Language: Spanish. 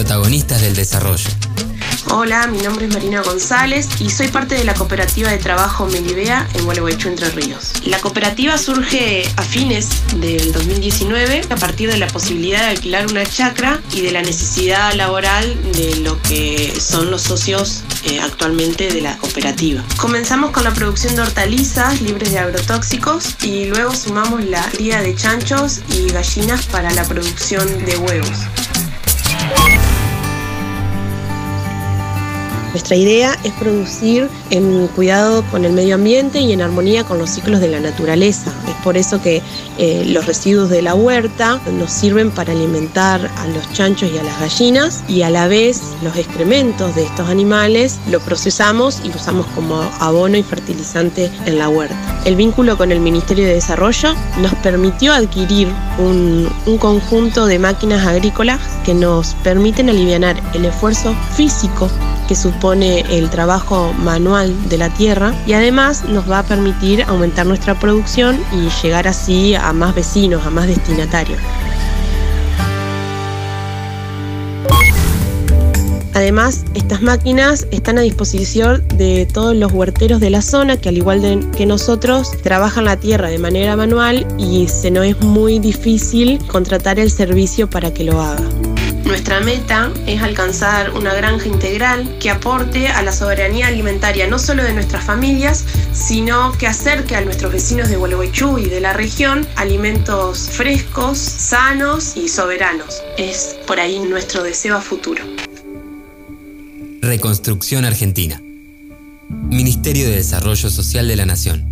protagonistas del desarrollo. Hola, mi nombre es Marina González y soy parte de la cooperativa de trabajo Melibea en Gualeguaychú, Entre Ríos. La cooperativa surge a fines del 2019 a partir de la posibilidad de alquilar una chacra y de la necesidad laboral de lo que son los socios eh, actualmente de la cooperativa. Comenzamos con la producción de hortalizas libres de agrotóxicos y luego sumamos la cría de chanchos y gallinas para la producción de huevos. Nuestra idea es producir en cuidado con el medio ambiente y en armonía con los ciclos de la naturaleza. Es por eso que eh, los residuos de la huerta nos sirven para alimentar a los chanchos y a las gallinas y a la vez los excrementos de estos animales lo procesamos y lo usamos como abono y fertilizante en la huerta. El vínculo con el Ministerio de Desarrollo nos permitió adquirir un, un conjunto de máquinas agrícolas que nos permiten aliviar el esfuerzo físico que supone el trabajo manual de la tierra y además nos va a permitir aumentar nuestra producción y llegar así a más vecinos, a más destinatarios. Además, estas máquinas están a disposición de todos los huerteros de la zona que al igual que nosotros trabajan la tierra de manera manual y se nos es muy difícil contratar el servicio para que lo haga. Nuestra meta es alcanzar una granja integral que aporte a la soberanía alimentaria no solo de nuestras familias, sino que acerque a nuestros vecinos de Gualeguaychú y de la región alimentos frescos, sanos y soberanos. Es por ahí nuestro deseo a futuro. Reconstrucción Argentina. Ministerio de Desarrollo Social de la Nación.